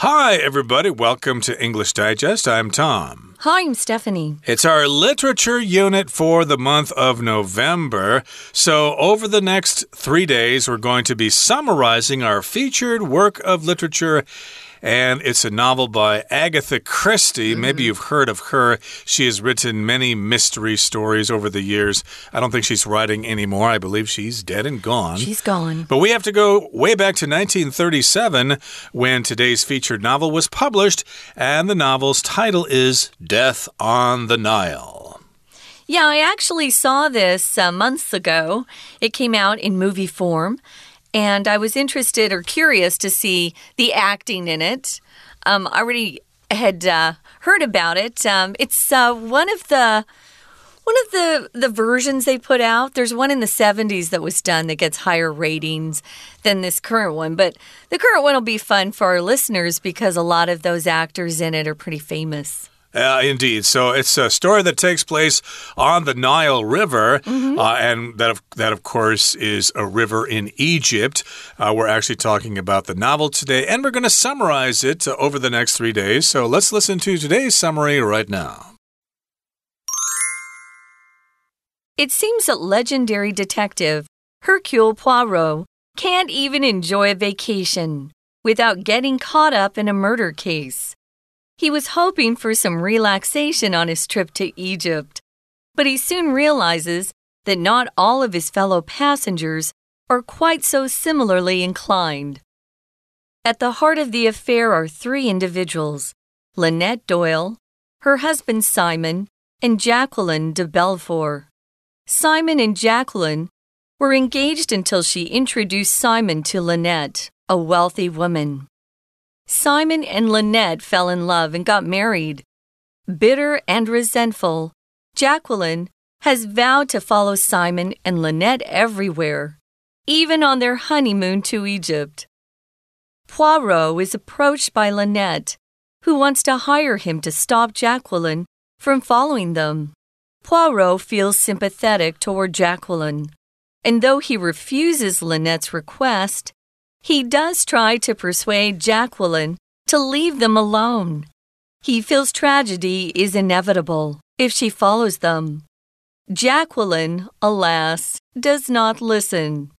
Hi, everybody. Welcome to English Digest. I'm Tom. Hi, I'm Stephanie. It's our literature unit for the month of November. So, over the next three days, we're going to be summarizing our featured work of literature and it's a novel by Agatha Christie. Mm. Maybe you've heard of her. She has written many mystery stories over the years. I don't think she's writing anymore. I believe she's dead and gone. She's gone. But we have to go way back to 1937 when today's featured novel was published, and the novel's title is Death on the Nile. Yeah, I actually saw this uh, months ago. It came out in movie form and I was interested or curious to see the acting in it. Um, I already had uh, heard about it. Um, it's uh, one of the one of the the versions they put out. There's one in the 70s that was done that gets higher ratings than this current one, but the current one will be fun for our listeners because a lot of those actors in it are pretty famous. Uh, indeed. So it's a story that takes place on the Nile River, mm -hmm. uh, and that of, that of course is a river in Egypt. Uh, we're actually talking about the novel today, and we're going to summarize it uh, over the next three days. So let's listen to today's summary right now. It seems that legendary detective Hercule Poirot can't even enjoy a vacation without getting caught up in a murder case. He was hoping for some relaxation on his trip to Egypt, but he soon realizes that not all of his fellow passengers are quite so similarly inclined. At the heart of the affair are three individuals Lynette Doyle, her husband Simon, and Jacqueline de Bellefort. Simon and Jacqueline were engaged until she introduced Simon to Lynette, a wealthy woman. Simon and Lynette fell in love and got married. Bitter and resentful, Jacqueline has vowed to follow Simon and Lynette everywhere, even on their honeymoon to Egypt. Poirot is approached by Lynette, who wants to hire him to stop Jacqueline from following them. Poirot feels sympathetic toward Jacqueline, and though he refuses Lynette's request, he does try to persuade Jacqueline to leave them alone. He feels tragedy is inevitable if she follows them. Jacqueline, alas, does not listen.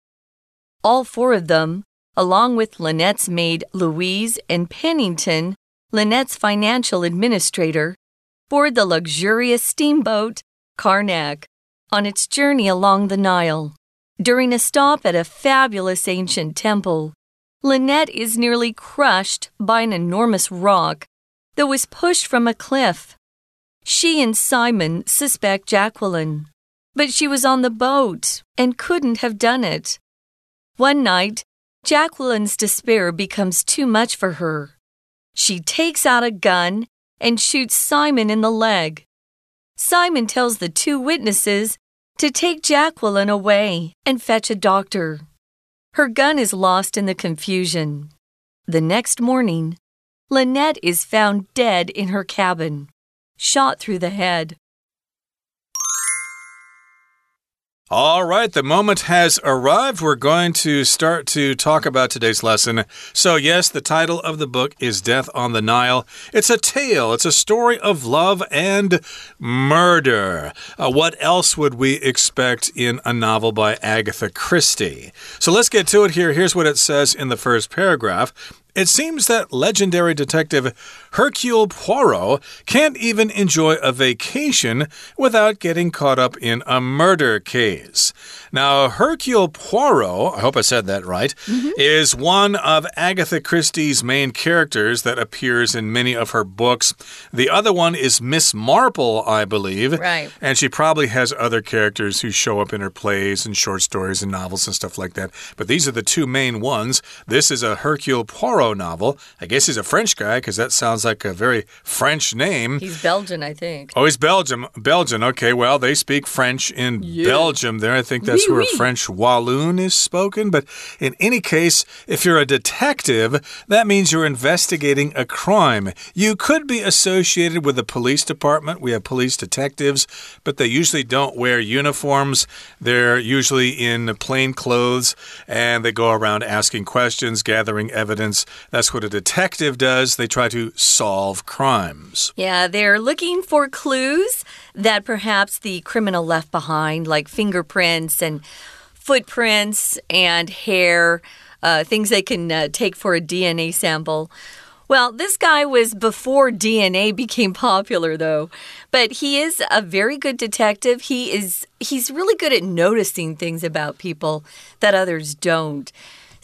All four of them, along with Lynette's maid Louise and Pennington, Lynette's financial administrator, board the luxurious steamboat Karnak on its journey along the Nile. During a stop at a fabulous ancient temple, Lynette is nearly crushed by an enormous rock that was pushed from a cliff. She and Simon suspect Jacqueline, but she was on the boat and couldn't have done it. One night, Jacqueline's despair becomes too much for her. She takes out a gun and shoots Simon in the leg. Simon tells the two witnesses to take Jacqueline away and fetch a doctor. Her gun is lost in the confusion. The next morning, Lynette is found dead in her cabin, shot through the head. All right, the moment has arrived. We're going to start to talk about today's lesson. So, yes, the title of the book is Death on the Nile. It's a tale, it's a story of love and murder. Uh, what else would we expect in a novel by Agatha Christie? So, let's get to it here. Here's what it says in the first paragraph. It seems that legendary detective Hercule Poirot can't even enjoy a vacation without getting caught up in a murder case. Now, Hercule Poirot, I hope I said that right, mm -hmm. is one of Agatha Christie's main characters that appears in many of her books. The other one is Miss Marple, I believe. Right. And she probably has other characters who show up in her plays and short stories and novels and stuff like that. But these are the two main ones. This is a Hercule Poirot novel. I guess he's a French guy because that sounds like a very French name. He's Belgian, I think. Oh, he's Belgium. Belgian. Okay, well, they speak French in yeah. Belgium there. I think that's oui, where oui. French Walloon is spoken. But in any case, if you're a detective, that means you're investigating a crime. You could be associated with the police department. We have police detectives, but they usually don't wear uniforms. They're usually in plain clothes and they go around asking questions, gathering evidence That's what a detective does. They try to solve crimes. Yeah, they're looking for clues that perhaps the criminal left behind, like fingerprints and footprints and hair, uh, things they can uh, take for a DNA sample. Well, this guy was before DNA became popular though. But he is a very good detective. He is he's really good at noticing things about people that others don't.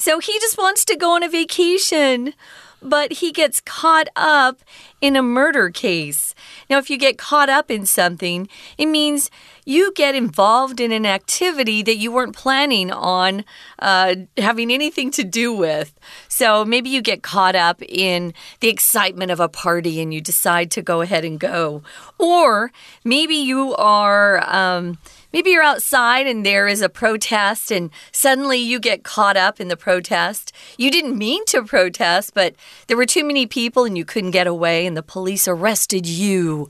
So he just wants to go on a vacation but he gets caught up in a murder case. Now, if you get caught up in something, it means you get involved in an activity that you weren't planning on uh, having anything to do with. So maybe you get caught up in the excitement of a party and you decide to go ahead and go. Or maybe you are. Um, Maybe you're outside and there is a protest, and suddenly you get caught up in the protest. You didn't mean to protest, but there were too many people and you couldn't get away, and the police arrested you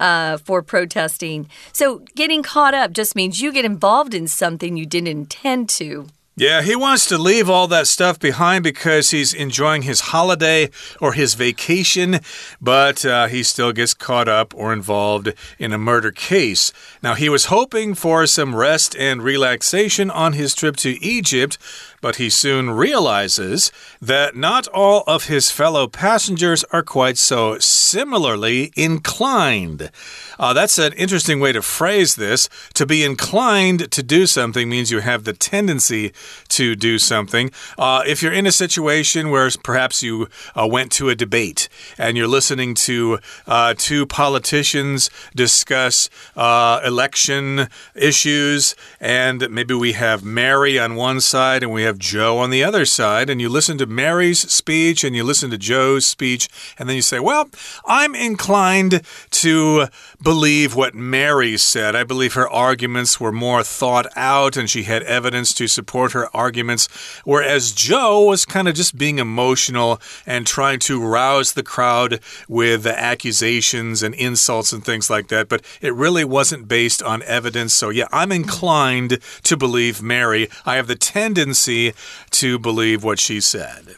uh, for protesting. So getting caught up just means you get involved in something you didn't intend to. Yeah, he wants to leave all that stuff behind because he's enjoying his holiday or his vacation, but uh, he still gets caught up or involved in a murder case. Now, he was hoping for some rest and relaxation on his trip to Egypt, but he soon realizes that not all of his fellow passengers are quite so similarly inclined. Uh, that's an interesting way to phrase this. To be inclined to do something means you have the tendency to do something. Uh, if you're in a situation where perhaps you uh, went to a debate and you're listening to uh, two politicians discuss uh, election issues, and maybe we have Mary on one side and we have have Joe on the other side, and you listen to Mary's speech and you listen to Joe's speech, and then you say, Well, I'm inclined to believe what Mary said. I believe her arguments were more thought out and she had evidence to support her arguments, whereas Joe was kind of just being emotional and trying to rouse the crowd with accusations and insults and things like that. But it really wasn't based on evidence. So, yeah, I'm inclined to believe Mary. I have the tendency to believe what she said.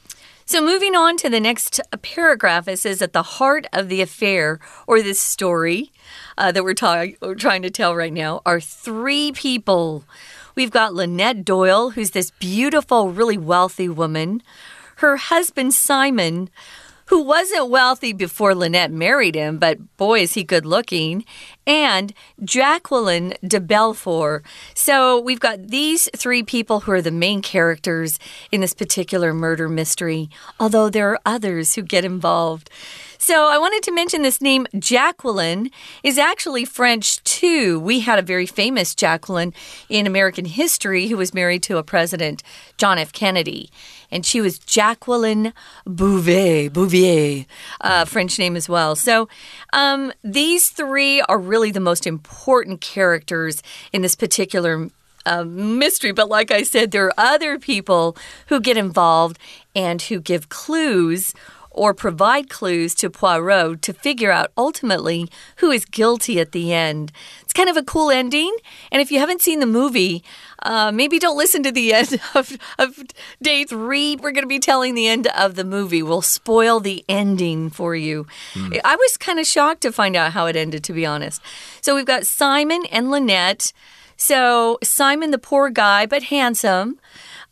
So, moving on to the next paragraph, it says, At the heart of the affair or this story uh, that we're, we're trying to tell right now are three people. We've got Lynette Doyle, who's this beautiful, really wealthy woman, her husband, Simon who wasn't wealthy before Lynette married him, but boy, is he good looking, and Jacqueline de Bellefort. So we've got these three people who are the main characters in this particular murder mystery, although there are others who get involved. So I wanted to mention this name, Jacqueline, is actually French too. We had a very famous Jacqueline in American history who was married to a president, John F. Kennedy and she was Jacqueline Bouvier, Bouvier, uh, French name as well. So um, these three are really the most important characters in this particular uh, mystery. But like I said, there are other people who get involved and who give clues or provide clues to Poirot to figure out ultimately who is guilty at the end. It's kind of a cool ending. And if you haven't seen the movie, uh, maybe don't listen to the end of, of day three. We're going to be telling the end of the movie. We'll spoil the ending for you. Mm. I was kind of shocked to find out how it ended, to be honest. So we've got Simon and Lynette. So Simon, the poor guy, but handsome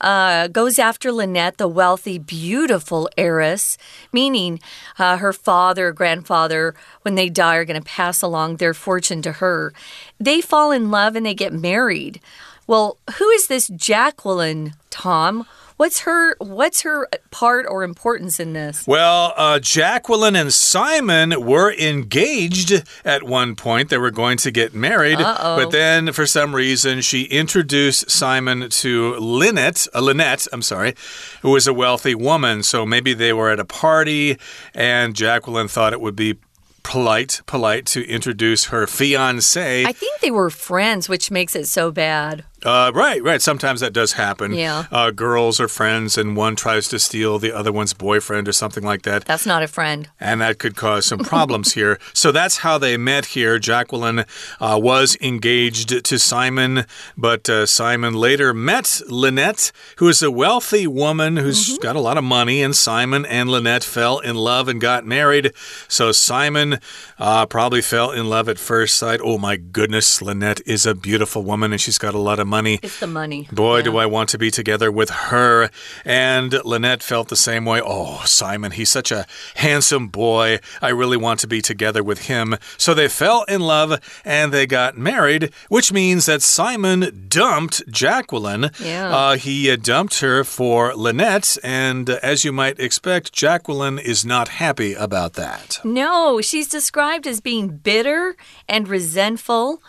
uh, goes after Lynette, the wealthy, beautiful heiress, meaning uh, her father, grandfather, when they die, are going to pass along their fortune to her. They fall in love and they get married. Well, who is this Jacqueline, Tom? What's her what's her part or importance in this? Well, uh, Jacqueline and Simon were engaged at one point. They were going to get married, uh -oh. but then for some reason she introduced Simon to Lynette, uh, Lynette, I'm sorry, who was a wealthy woman. So maybe they were at a party and Jacqueline thought it would be polite, polite to introduce her fiance. I think they were friends, which makes it so bad. Uh, right, right. Sometimes that does happen. Yeah. Uh, girls are friends, and one tries to steal the other one's boyfriend or something like that. That's not a friend. And that could cause some problems here. So that's how they met here. Jacqueline uh, was engaged to Simon, but uh, Simon later met Lynette, who is a wealthy woman who's mm -hmm. got a lot of money. And Simon and Lynette fell in love and got married. So Simon uh, probably fell in love at first sight. Oh my goodness, Lynette is a beautiful woman and she's got a lot of money. It's the money. Boy, yeah. do I want to be together with her. And Lynette felt the same way. Oh, Simon, he's such a handsome boy. I really want to be together with him. So they fell in love and they got married, which means that Simon dumped Jacqueline. Yeah. Uh, he uh, dumped her for Lynette. And uh, as you might expect, Jacqueline is not happy about that. No, she's described as being bitter and resentful.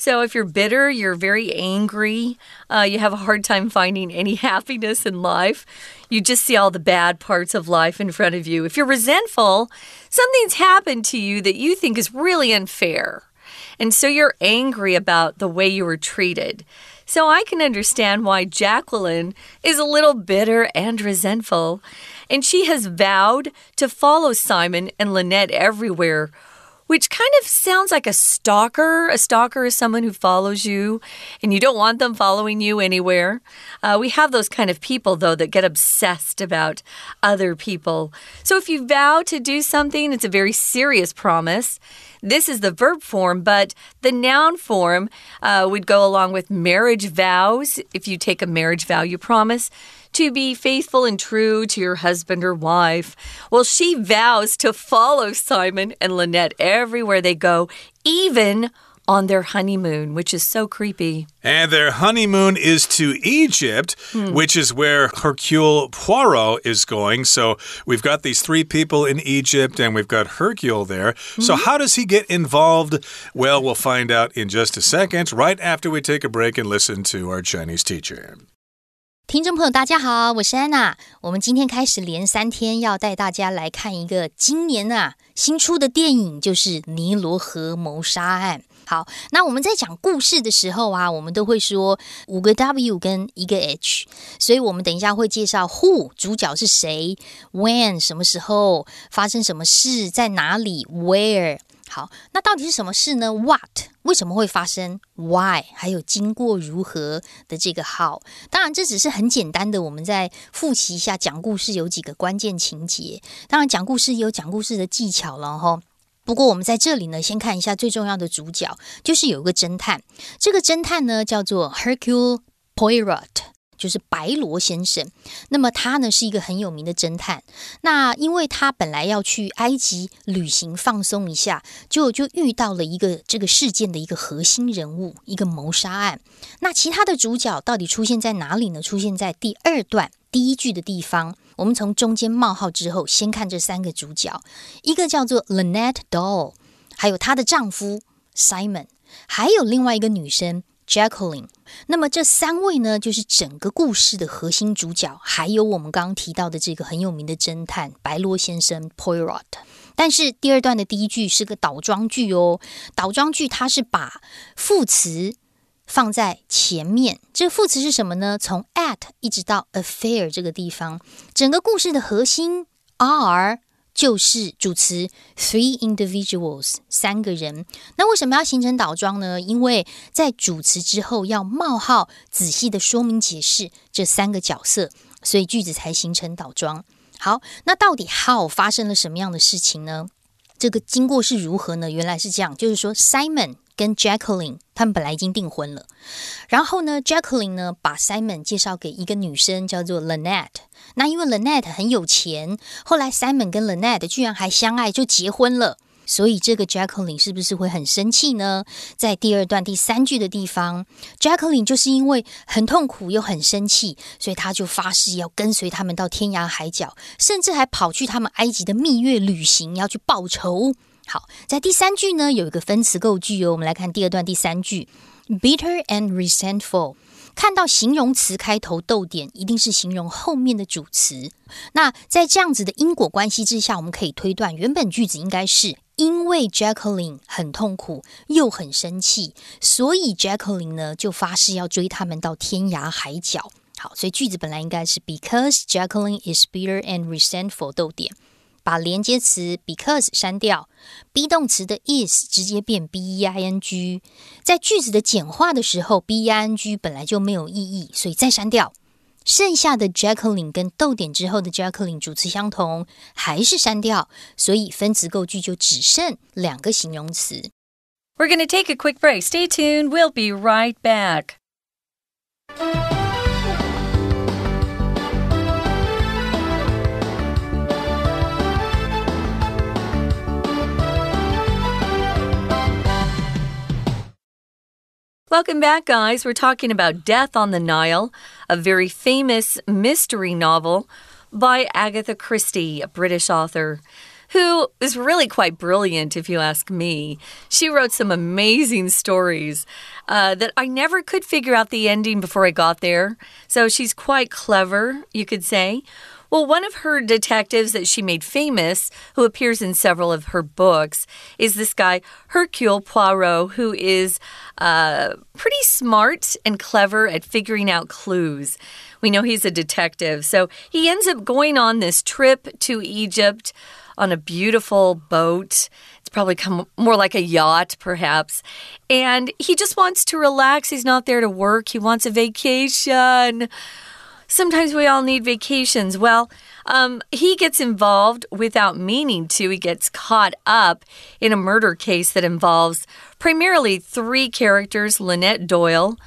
So, if you're bitter, you're very angry, uh, you have a hard time finding any happiness in life, you just see all the bad parts of life in front of you. If you're resentful, something's happened to you that you think is really unfair. And so you're angry about the way you were treated. So I can understand why Jacqueline is a little bitter and resentful. And she has vowed to follow Simon and Lynette everywhere which kind of sounds like a stalker. A stalker is someone who follows you and you don't want them following you anywhere. Uh, we have those kind of people, though, that get obsessed about other people. So if you vow to do something, it's a very serious promise. This is the verb form, but the noun form uh, would go along with marriage vows. If you take a marriage vow, you promise to be faithful and true to your husband or wife. Well, she vows to follow Simon and Lynette everywhere they go, even on their honeymoon, which is so creepy. And their honeymoon is to Egypt, hmm. which is where Hercule Poirot is going. So we've got these three people in Egypt and we've got Hercule there. -hmm. So, how does he get involved? Well, we'll find out in just a second, right after we take a break and listen to our Chinese teacher. 听众朋友，大家好，我是安娜。我们今天开始连三天要带大家来看一个今年啊新出的电影，就是《尼罗河谋杀案》。好，那我们在讲故事的时候啊，我们都会说五个 W 跟一个 H，所以我们等一下会介绍 Who 主角是谁，When 什么时候发生什么事，在哪里，Where。好，那到底是什么事呢？What 为什么会发生？Why 还有经过如何的这个 How？当然，这只是很简单的，我们再复习一下讲故事有几个关键情节。当然，讲故事也有讲故事的技巧了哈。不过，我们在这里呢，先看一下最重要的主角，就是有一个侦探。这个侦探呢，叫做 Hercule Poirot。就是白罗先生，那么他呢是一个很有名的侦探。那因为他本来要去埃及旅行放松一下，就就遇到了一个这个事件的一个核心人物，一个谋杀案。那其他的主角到底出现在哪里呢？出现在第二段第一句的地方。我们从中间冒号之后，先看这三个主角，一个叫做 Lynette Doll，还有她的丈夫 Simon，还有另外一个女生。Jacqueline，那么这三位呢，就是整个故事的核心主角，还有我们刚刚提到的这个很有名的侦探白罗先生 Poirot。但是第二段的第一句是个倒装句哦，倒装句它是把副词放在前面。这副词是什么呢？从 at 一直到 affair 这个地方，整个故事的核心 are。就是主词 three individuals 三个人，那为什么要形成倒装呢？因为在主词之后要冒号，仔细的说明解释这三个角色，所以句子才形成倒装。好，那到底 how 发生了什么样的事情呢？这个经过是如何呢？原来是这样，就是说 Simon。跟 Jacqueline 他们本来已经订婚了，然后呢，Jacqueline 呢把 Simon 介绍给一个女生叫做 Lynette。那因为 Lynette 很有钱，后来 Simon 跟 Lynette 居然还相爱，就结婚了。所以这个 Jacqueline 是不是会很生气呢？在第二段第三句的地方，Jacqueline 就是因为很痛苦又很生气，所以他就发誓要跟随他们到天涯海角，甚至还跑去他们埃及的蜜月旅行，要去报仇。好，在第三句呢有一个分词构句哦，我们来看第二段第三句，bitter and resentful。看到形容词开头逗点，一定是形容后面的主词。那在这样子的因果关系之下，我们可以推断，原本句子应该是因为 Jacqueline 很痛苦又很生气，所以 Jacqueline 呢就发誓要追他们到天涯海角。好，所以句子本来应该是 Because Jacqueline is bitter and resentful，逗点。把连接词 because 删掉，be 动词的 is 直接变 b e i n g。在句子的简化的时候，b e i n g 本来就没有意义，所以再删掉。剩下的 Jacqueline 跟逗点之后的 Jacqueline 主词相同，还是删掉，所以分词构句就只剩两个形容词。We're going to take a quick break. Stay tuned. We'll be right back. Welcome back, guys. We're talking about Death on the Nile, a very famous mystery novel by Agatha Christie, a British author who is really quite brilliant, if you ask me. She wrote some amazing stories uh, that I never could figure out the ending before I got there. So she's quite clever, you could say. Well, one of her detectives that she made famous, who appears in several of her books, is this guy, Hercule Poirot, who is uh, pretty smart and clever at figuring out clues. We know he's a detective. So he ends up going on this trip to Egypt on a beautiful boat. It's probably come more like a yacht, perhaps. And he just wants to relax. He's not there to work, he wants a vacation sometimes we all need vacations. Well, um, he gets involved without meaning to. He gets caught up in a murder case that involves primarily three characters Lynette Doyle,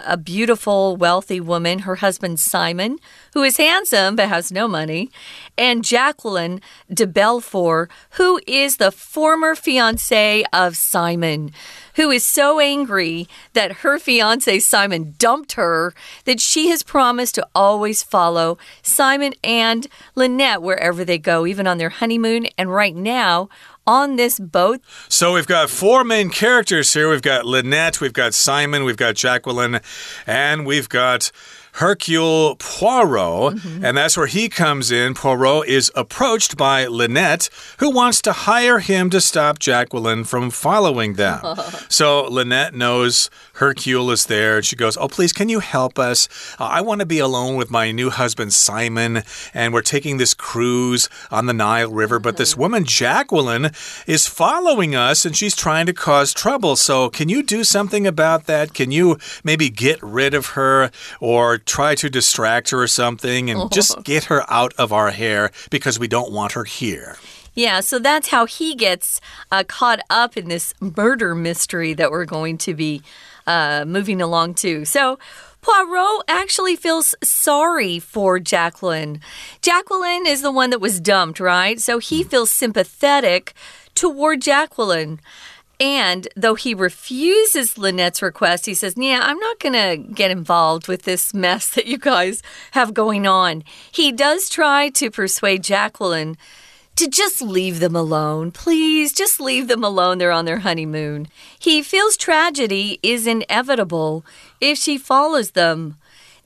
a beautiful, wealthy woman, her husband Simon, who is handsome but has no money, and Jacqueline de Bellefort, who is the former fiance of Simon, who is so angry that her fiance Simon dumped her that she has promised to always follow Simon and Lynette wherever they go, even on their honeymoon. And right now, on this boat. So we've got four main characters here. We've got Lynette, we've got Simon, we've got Jacqueline, and we've got Hercule Poirot, mm -hmm. and that's where he comes in. Poirot is approached by Lynette, who wants to hire him to stop Jacqueline from following them. so Lynette knows Hercule is there, and she goes, Oh, please, can you help us? Uh, I want to be alone with my new husband, Simon, and we're taking this cruise on the Nile River. But this woman, Jacqueline, is following us, and she's trying to cause trouble. So, can you do something about that? Can you maybe get rid of her or try to distract her or something and just get her out of our hair because we don't want her here. Yeah, so that's how he gets uh, caught up in this murder mystery that we're going to be uh, moving along to. So, Poirot actually feels sorry for Jacqueline. Jacqueline is the one that was dumped, right? So he hmm. feels sympathetic toward Jacqueline. And though he refuses Lynette's request, he says, Yeah, I'm not going to get involved with this mess that you guys have going on. He does try to persuade Jacqueline to just leave them alone. Please, just leave them alone. They're on their honeymoon. He feels tragedy is inevitable if she follows them.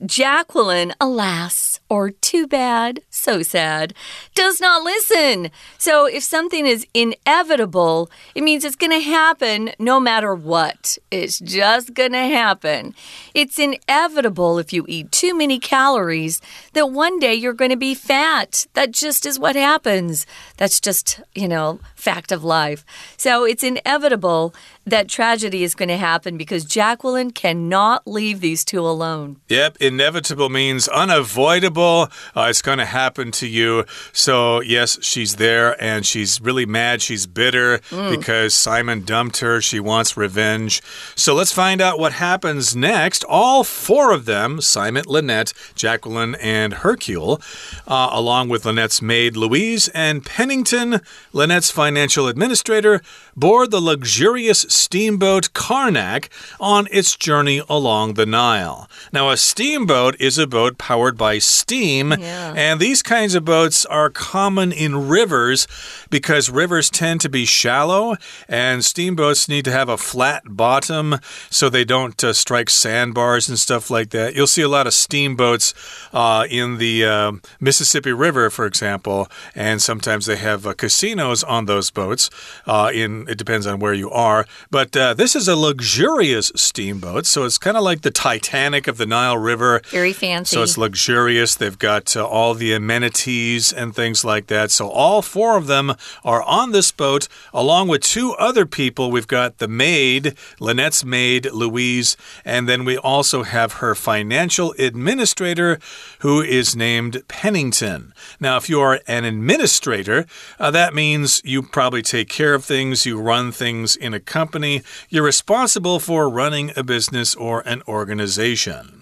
Jacqueline, alas, or too bad, so sad, does not listen. So if something is inevitable, it means it's going to happen no matter what. It's just going to happen. It's inevitable if you eat too many calories that one day you're going to be fat. That just is what happens. That's just, you know, fact of life. So it's inevitable that tragedy is going to happen because Jacqueline cannot leave these two alone. Yep, inevitable means unavoidable. Uh, it's going to happen to you. So, yes, she's there and she's really mad. She's bitter mm. because Simon dumped her. She wants revenge. So, let's find out what happens next. All four of them Simon, Lynette, Jacqueline, and Hercule, uh, along with Lynette's maid Louise and Pennington, Lynette's financial administrator, board the luxurious steamboat Karnak on its journey along the Nile. Now, a steamboat is a boat powered by steam steam. Yeah. And these kinds of boats are common in rivers because rivers tend to be shallow, and steamboats need to have a flat bottom so they don't uh, strike sandbars and stuff like that. You'll see a lot of steamboats uh, in the uh, Mississippi River, for example, and sometimes they have uh, casinos on those boats. Uh, in it depends on where you are, but uh, this is a luxurious steamboat, so it's kind of like the Titanic of the Nile River. Very fancy. So it's luxurious. They've got uh, all the amenities and things like that. So all four of them are on this boat, along with two other people. We've got the maid, Lynette's maid, Louise, and then we also have her financial administrator, who is named Pennington. Now, if you are an administrator, uh, that means you probably take care of things, you run things in a company, you're responsible for running a business or an organization.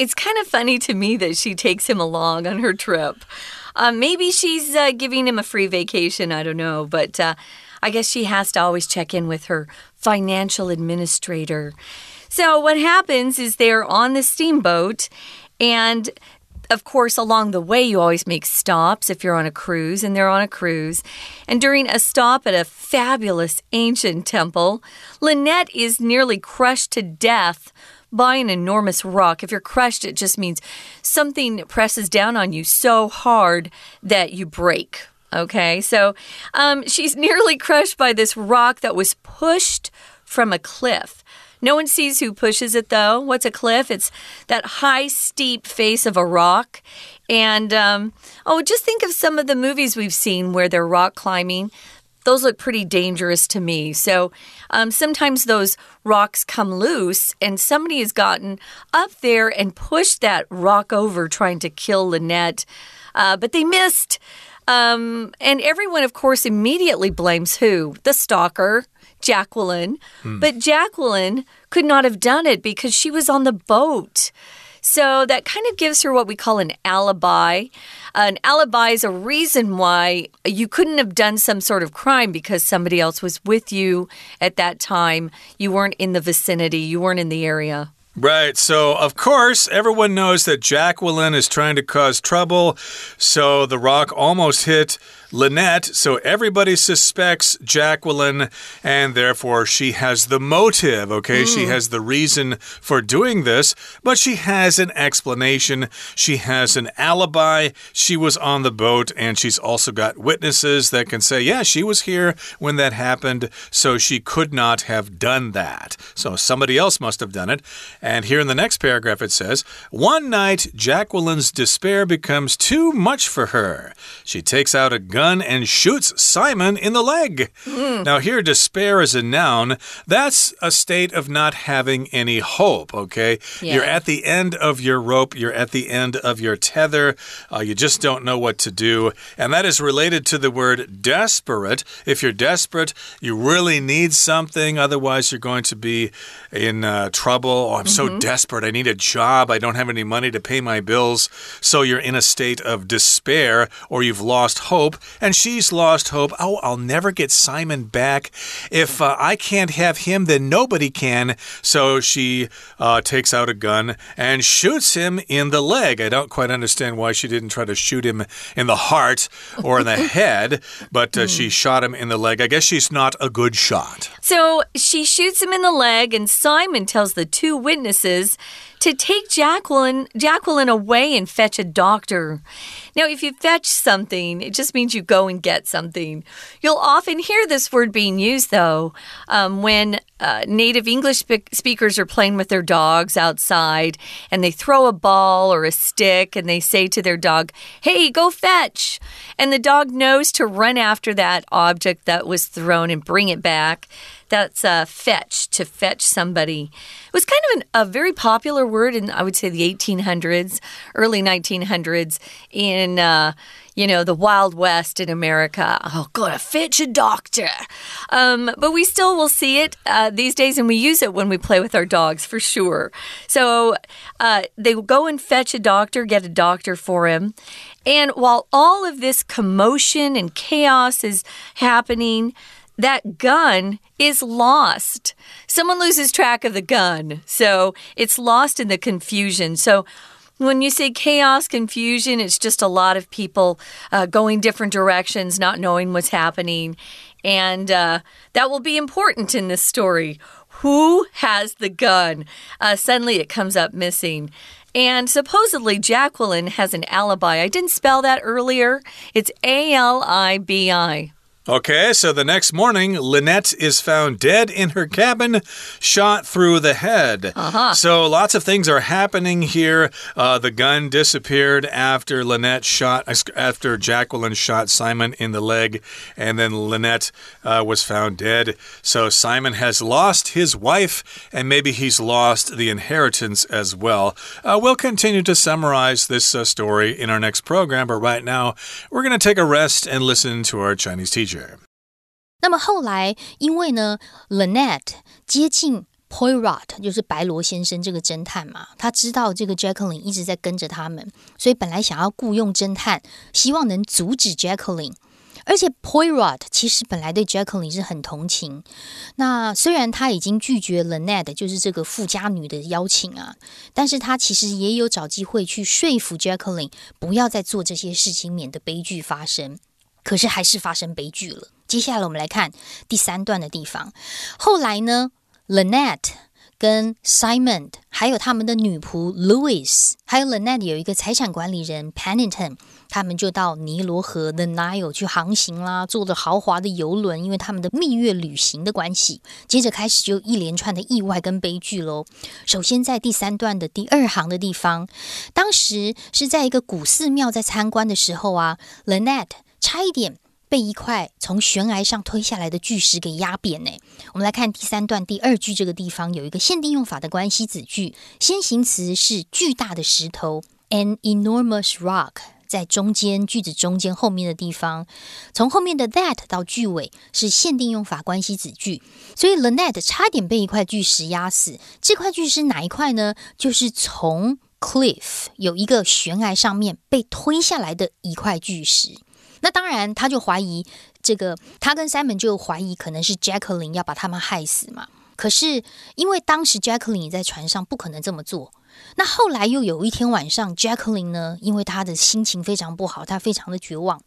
It's kind of funny to me that she takes him along on her trip. Uh, maybe she's uh, giving him a free vacation. I don't know. But uh, I guess she has to always check in with her financial administrator. So, what happens is they're on the steamboat, and of course, along the way, you always make stops if you're on a cruise, and they're on a cruise. And during a stop at a fabulous ancient temple, Lynette is nearly crushed to death by an enormous rock. If you're crushed, it just means something presses down on you so hard that you break. Okay, so um, she's nearly crushed by this rock that was pushed from a cliff. No one sees who pushes it, though. What's a cliff? It's that high, steep face of a rock. And, um, oh, just think of some of the movies we've seen where they're rock climbing those look pretty dangerous to me. So um, sometimes those rocks come loose, and somebody has gotten up there and pushed that rock over trying to kill Lynette, uh, but they missed. Um, and everyone, of course, immediately blames who? The stalker. Jacqueline. But Jacqueline could not have done it because she was on the boat. So that kind of gives her what we call an alibi. An alibi is a reason why you couldn't have done some sort of crime because somebody else was with you at that time. You weren't in the vicinity, you weren't in the area. Right. So, of course, everyone knows that Jacqueline is trying to cause trouble. So the rock almost hit Lynette. So everybody suspects Jacqueline, and therefore she has the motive, okay? She hmm. has the reason for doing this, but she has an explanation. She has an alibi. She was on the boat, and she's also got witnesses that can say, yeah, she was here when that happened, so she could not have done that. So somebody else must have done it. And here in the next paragraph it says, One night, Jacqueline's despair becomes too much for her. She takes out a gun and shoots Simon in the leg. Now, here, despair is a noun. That's a state of not having any hope, okay? Yeah. You're at the end of your rope, you're at the end of your tether, uh, you just don't know what to do. And that is related to the word desperate. If you're desperate, you really need something, otherwise, you're going to be in uh, trouble. Oh, I'm so desperate. I need a job. I don't have any money to pay my bills. So you're in a state of despair or you've lost hope. And she's lost hope. Oh, I'll never get Simon back. If uh, I can't have him, then nobody can. So she uh, takes out a gun and shoots him in the leg. I don't quite understand why she didn't try to shoot him in the heart or in the head, but uh, she shot him in the leg. I guess she's not a good shot. So she shoots him in the leg, and Simon tells the two witnesses to take Jacqueline, Jacqueline away and fetch a doctor. Now, if you fetch something, it just means you go and get something. You'll often hear this word being used, though, um, when uh, native English speakers are playing with their dogs outside and they throw a ball or a stick and they say to their dog, Hey, go fetch. And the dog knows to run after that object that was thrown and bring it back. That's uh, fetch, to fetch somebody. It was kind of an, a very popular word in, I would say, the 1800s, early 1900s in, uh, you know, the Wild West in America. Oh, gotta fetch a doctor. Um, but we still will see it uh, these days, and we use it when we play with our dogs for sure. So uh, they will go and fetch a doctor, get a doctor for him. And while all of this commotion and chaos is happening, that gun is lost. Someone loses track of the gun, so it's lost in the confusion. So When you say chaos, confusion, it's just a lot of people uh, going different directions, not knowing what's happening. And uh, that will be important in this story. Who has the gun? Uh, suddenly it comes up missing. And supposedly Jacqueline has an alibi. I didn't spell that earlier. It's A L I B I. Okay, so the next morning, Lynette is found dead in her cabin, shot through the head. Uh -huh. So lots of things are happening here. Uh, the gun disappeared after Lynette shot, after Jacqueline shot Simon in the leg, and then Lynette uh, was found dead. So Simon has lost his wife, and maybe he's lost the inheritance as well. Uh, we'll continue to summarize this uh, story in our next program, but right now, we're going to take a rest and listen to our Chinese teacher. 那么后来，因为呢，Lynette 接近 Poirot，就是白罗先生这个侦探嘛，他知道这个 Jacqueline 一直在跟着他们，所以本来想要雇佣侦探，希望能阻止 Jacqueline。而且 Poirot 其实本来对 Jacqueline 是很同情。那虽然他已经拒绝 Lenet，就是这个富家女的邀请啊，但是他其实也有找机会去说服 Jacqueline 不要再做这些事情，免得悲剧发生。可是还是发生悲剧了。接下来我们来看第三段的地方。后来呢，Lynette 跟 Simon 还有他们的女仆 Louis，还有 Lynette 有一个财产管理人 Pennington，他们就到尼罗河的 Nile 去航行啦，坐着豪华的游轮，因为他们的蜜月旅行的关系。接着开始就一连串的意外跟悲剧喽。首先在第三段的第二行的地方，当时是在一个古寺庙在参观的时候啊，Lynette。差一点被一块从悬崖上推下来的巨石给压扁呢。我们来看第三段第二句，这个地方有一个限定用法的关系子句，先行词是巨大的石头，an enormous rock，在中间句子中间后面的地方，从后面的 that 到句尾是限定用法关系子句，所以 Lynette 差点被一块巨石压死。这块巨石哪一块呢？就是从 cliff 有一个悬崖上面被推下来的一块巨石。那当然，他就怀疑这个，他跟 Simon 就怀疑可能是 Jacqueline 要把他们害死嘛。可是因为当时 Jacqueline 在船上，不可能这么做。那后来又有一天晚上，Jacqueline 呢，因为他的心情非常不好，他非常的绝望。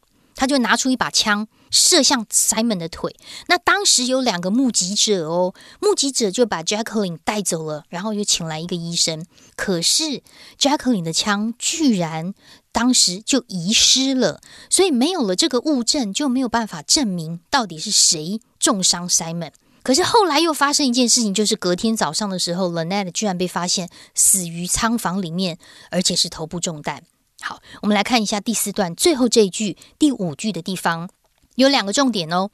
他就拿出一把枪射向 Simon 的腿。那当时有两个目击者哦，目击者就把 Jacqueline 带走了，然后又请来一个医生。可是 Jacqueline 的枪居然当时就遗失了，所以没有了这个物证，就没有办法证明到底是谁重伤 Simon。可是后来又发生一件事情，就是隔天早上的时候，Lynette 居然被发现死于仓房里面，而且是头部中弹。好，我们来看一下第四段最后这一句第五句的地方，有两个重点哦。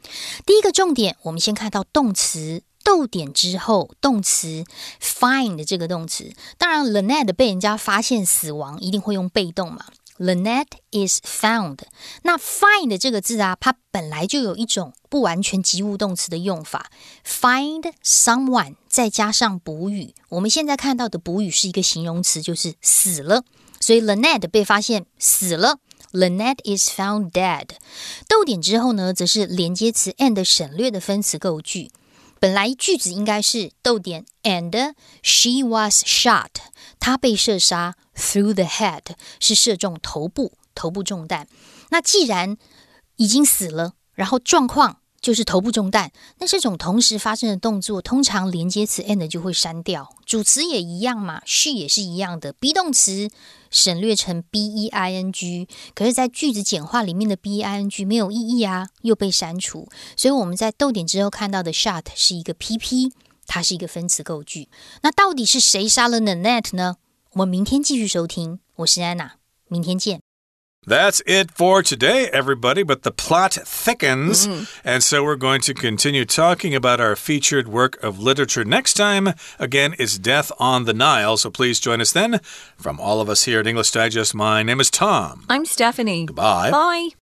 第一个重点，我们先看到动词逗点之后，动词 find 这个动词。当然，Lynette 被人家发现死亡，一定会用被动嘛。Lynette is found。那 find 这个字啊，它本来就有一种不完全及物动词的用法，find someone 再加上补语。我们现在看到的补语是一个形容词，就是死了。所以 Lenet 被发现死了，Lenet is found dead。逗点之后呢，则是连接词 and 省略的分词构句。本来句子应该是逗点 and she was shot，她被射杀 through the head，是射中头部，头部中弹。那既然已经死了，然后状况。就是头部中弹，那这种同时发生的动作，通常连接词 and 就会删掉，主词也一样嘛，she 也是一样的，be 动词省略成 b e i n g，可是，在句子简化里面的 b e i n g 没有意义啊，又被删除，所以我们在逗点之后看到的 shot 是一个 p p，它是一个分词构句。那到底是谁杀了 Nanette 呢？我们明天继续收听，我是安娜，明天见。That's it for today, everybody. But the plot thickens. Mm -hmm. And so we're going to continue talking about our featured work of literature next time. Again, it's Death on the Nile. So please join us then. From all of us here at English Digest, my name is Tom. I'm Stephanie. Goodbye. Bye.